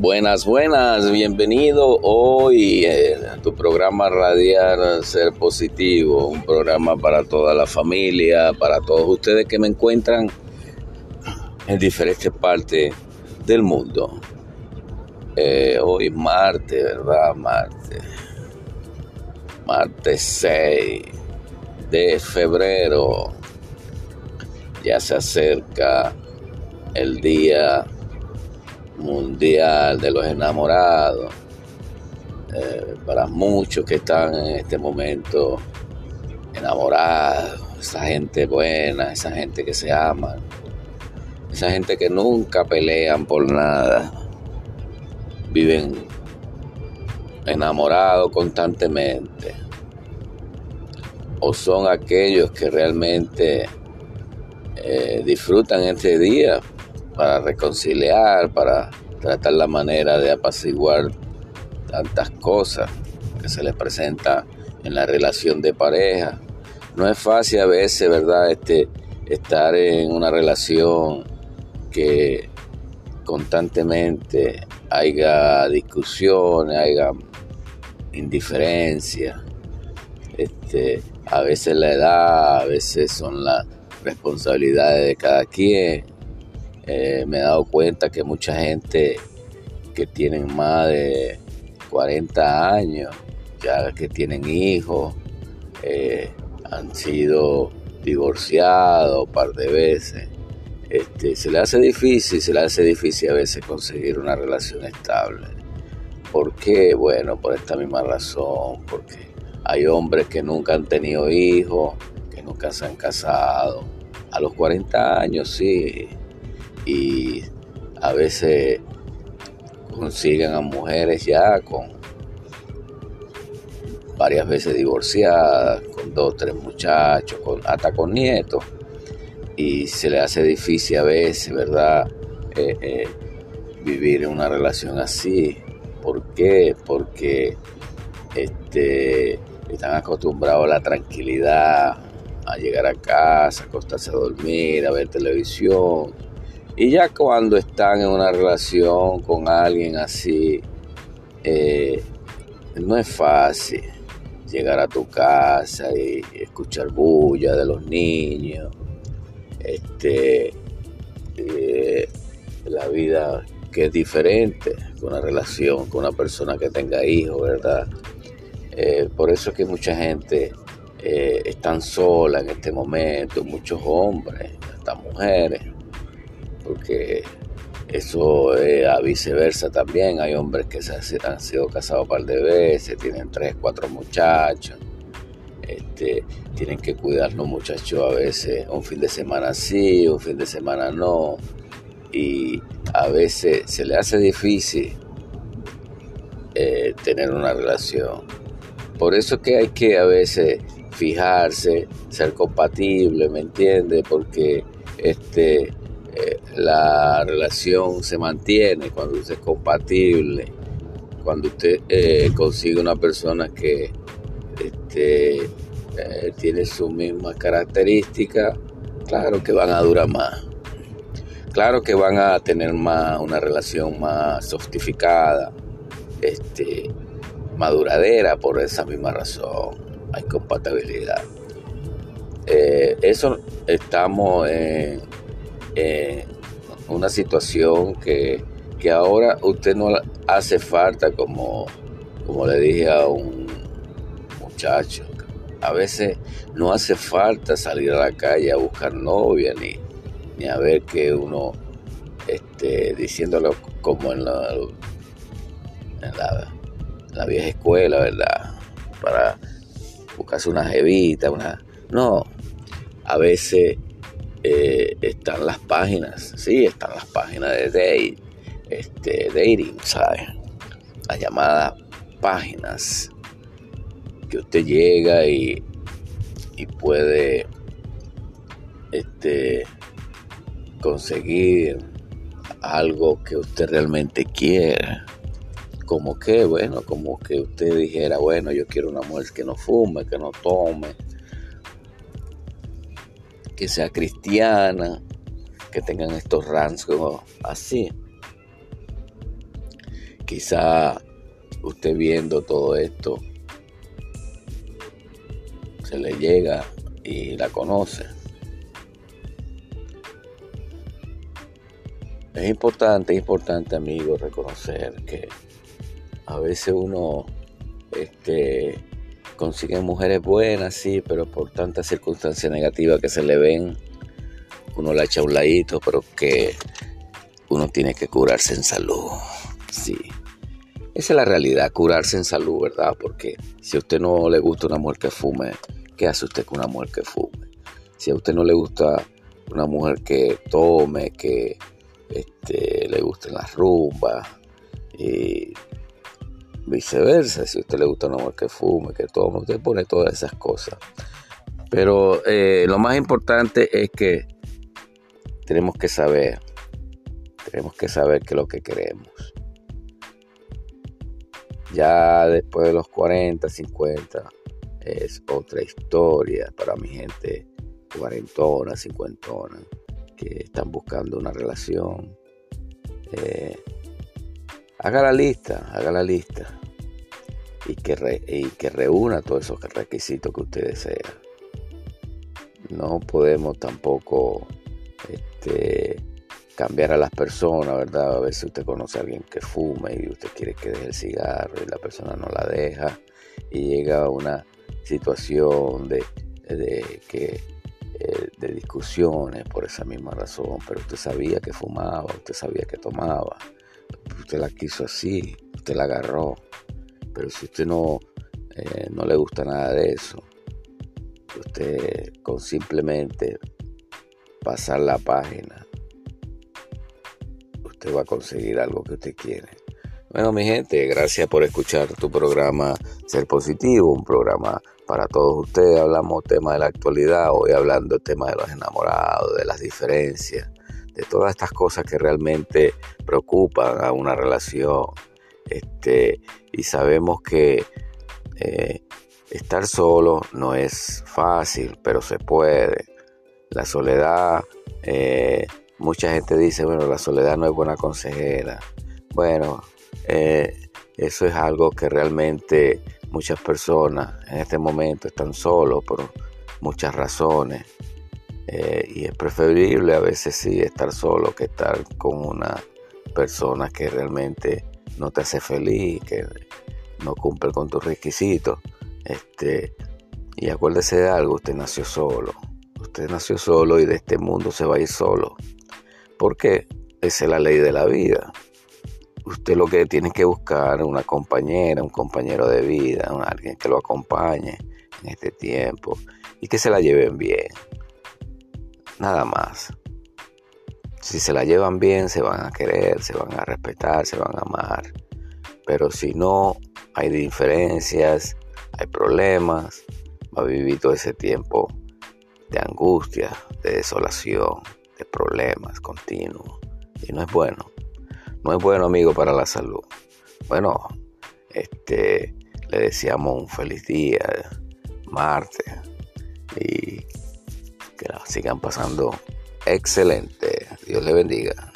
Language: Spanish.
Buenas, buenas, bienvenido hoy a tu programa Radiar Ser Positivo, un programa para toda la familia, para todos ustedes que me encuentran en diferentes partes del mundo. Eh, hoy martes, ¿verdad? Martes. Martes 6 de febrero. Ya se acerca el día mundial de los enamorados. Eh, para muchos que están en este momento enamorados, esa gente buena, esa gente que se ama, esa gente que nunca pelean por nada, viven enamorados constantemente, o son aquellos que realmente eh, disfrutan este día para reconciliar, para tratar la manera de apaciguar tantas cosas que se les presenta en la relación de pareja. No es fácil a veces, ¿verdad? Este, estar en una relación que constantemente haya discusiones, haya indiferencia. Este, a veces la edad, a veces son las responsabilidades de cada quien eh, me he dado cuenta que mucha gente que tienen más de 40 años, ya que tienen hijos, eh, han sido divorciados un par de veces. Este, se le hace difícil, se le hace difícil a veces conseguir una relación estable. ¿Por qué? Bueno, por esta misma razón, porque hay hombres que nunca han tenido hijos, que nunca se han casado. A los 40 años sí, y a veces consiguen a mujeres ya con varias veces divorciadas, con dos, tres muchachos, con, hasta con nietos, y se le hace difícil a veces, ¿verdad? Eh, eh, vivir una relación así. ¿Por qué? Porque este, están acostumbrados a la tranquilidad, a llegar a casa, acostarse a dormir, a ver televisión, y ya cuando están en una relación con alguien así, eh, no es fácil llegar a tu casa y escuchar bulla de los niños. Este, eh, la vida que es diferente con una relación con una persona que tenga hijos, ¿verdad? Eh, por eso es que mucha gente están sola en este momento, muchos hombres, hasta mujeres porque eso es a viceversa también. Hay hombres que se han sido casados un par de veces, tienen tres, cuatro muchachos. Este, tienen que cuidar los muchachos a veces un fin de semana sí, un fin de semana no. Y a veces se le hace difícil eh, tener una relación. Por eso es que hay que a veces fijarse, ser compatible, ¿me entiende? Porque este, eh, la relación se mantiene, cuando usted es compatible, cuando usted eh, consigue una persona que este, eh, tiene sus mismas características, claro que van a durar más. Claro que van a tener más una relación más sofistificada, este, maduradera por esa misma razón. Hay compatibilidad. eso estamos en eh, una situación que, ahora usted no hace falta como, como le dije a un muchacho. A veces no hace falta salir a la calle a buscar novia ni, ni a ver que uno este, diciéndolo como en la, en la, vieja escuela, ¿verdad? Para buscarse una jevita, una... No, a veces eh, están las páginas, sí, están las páginas de date, este, dating, ¿sabes? Las llamadas páginas que usted llega y, y puede este, conseguir algo que usted realmente quiere. Como que, bueno, como que usted dijera, bueno, yo quiero una mujer que no fume, que no tome, que sea cristiana, que tengan estos rasgos así. Quizá usted viendo todo esto se le llega y la conoce. Es importante, es importante, amigo, reconocer que a veces uno este, consigue mujeres buenas, sí, pero por tantas circunstancias negativas que se le ven, uno la echa a un ladito, pero que uno tiene que curarse en salud. Sí. Esa es la realidad, curarse en salud, ¿verdad? Porque si a usted no le gusta una mujer que fume, ¿qué hace usted con una mujer que fume? Si a usted no le gusta una mujer que tome, que este, le gusten las rumbas y viceversa. Si a usted le gusta una mujer que fume, que tome, usted pone todas esas cosas. Pero eh, lo más importante es que tenemos que saber, tenemos que saber qué es lo que queremos. Ya después de los 40, 50, es otra historia para mi gente cuarentona, cincuentona, que están buscando una relación. Eh, haga la lista, haga la lista y que, y que reúna todos esos requisitos que usted desea. No podemos tampoco este, cambiar a las personas, ¿verdad? A veces usted conoce a alguien que fume y usted quiere que deje el cigarro y la persona no la deja y llega a una situación de, que eh, de discusiones por esa misma razón, pero usted sabía que fumaba, usted sabía que tomaba, usted la quiso así, usted la agarró, pero si usted no, eh, no le gusta nada de eso, usted con simplemente pasar la página, usted va a conseguir algo que usted quiere. Bueno, mi gente, gracias por escuchar tu programa Ser Positivo, un programa para todos ustedes. Hablamos tema de la actualidad, hoy hablando del tema de los enamorados, de las diferencias, de todas estas cosas que realmente preocupan a una relación. Este, y sabemos que eh, estar solo no es fácil, pero se puede. La soledad, eh, mucha gente dice, bueno, la soledad no es buena consejera. Bueno, eh, eso es algo que realmente muchas personas en este momento están solos por muchas razones. Y es preferible a veces sí estar solo que estar con una persona que realmente no te hace feliz, que no cumple con tus requisitos. Este, y acuérdese de algo, usted nació solo. Usted nació solo y de este mundo se va a ir solo. Porque esa es la ley de la vida. Usted lo que tiene que buscar una compañera, un compañero de vida, alguien que lo acompañe en este tiempo y que se la lleven bien. Nada más. Si se la llevan bien, se van a querer, se van a respetar, se van a amar. Pero si no, hay diferencias, hay problemas, va a vivir todo ese tiempo de angustia, de desolación, de problemas continuos. Y no es bueno. No es bueno, amigo, para la salud. Bueno, este, le deseamos un feliz día, martes, y que la sigan pasando excelente. Dios le bendiga.